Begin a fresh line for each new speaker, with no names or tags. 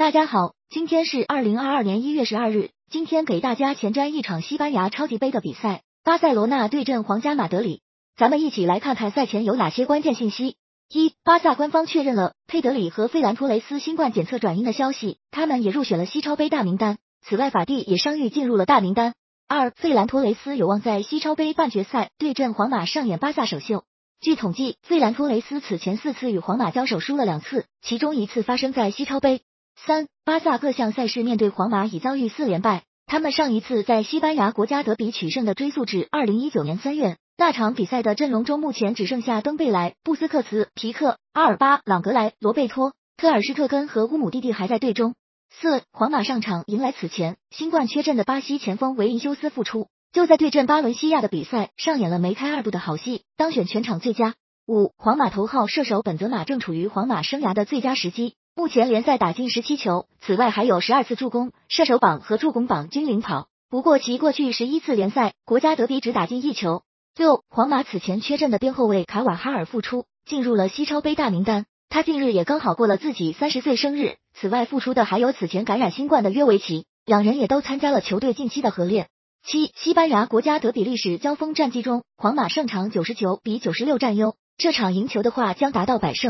大家好，今天是二零二二年一月十二日。今天给大家前瞻一场西班牙超级杯的比赛，巴塞罗那对阵皇家马德里。咱们一起来看看赛前有哪些关键信息。一、巴萨官方确认了佩德里和费兰托雷斯新冠检测转阴的消息，他们也入选了西超杯大名单。此外，法蒂也伤愈进入了大名单。二、费兰托雷斯有望在西超杯半决赛对阵皇马上演巴萨首秀。据统计，费兰托雷斯此前四次与皇马交手输了两次，其中一次发生在西超杯。三、巴萨各项赛事面对皇马已遭遇四连败，他们上一次在西班牙国家德比取胜的追溯至二零一九年三月，那场比赛的阵容中目前只剩下登贝莱、布斯克茨、皮克、阿尔巴、朗格莱、罗贝托、特尔施特根和乌姆蒂蒂还在队中。四、皇马上场迎来此前新冠缺阵的巴西前锋维尼修斯复出，就在对阵巴伦西亚的比赛上演了梅开二度的好戏，当选全场最佳。五、皇马头号射手本泽马正处于皇马生涯的最佳时机。目前联赛打进十七球，此外还有十二次助攻，射手榜和助攻榜均领跑。不过其过去十一次联赛国家德比只打进一球。六，皇马此前缺阵的边后卫卡瓦哈尔复出，进入了西超杯大名单。他近日也刚好过了自己三十岁生日。此外复出的还有此前感染新冠的约维奇，两人也都参加了球队近期的合练。七，西班牙国家德比历史交锋战绩中，皇马胜场九十九比九十六占优，这场赢球的话将达到百胜。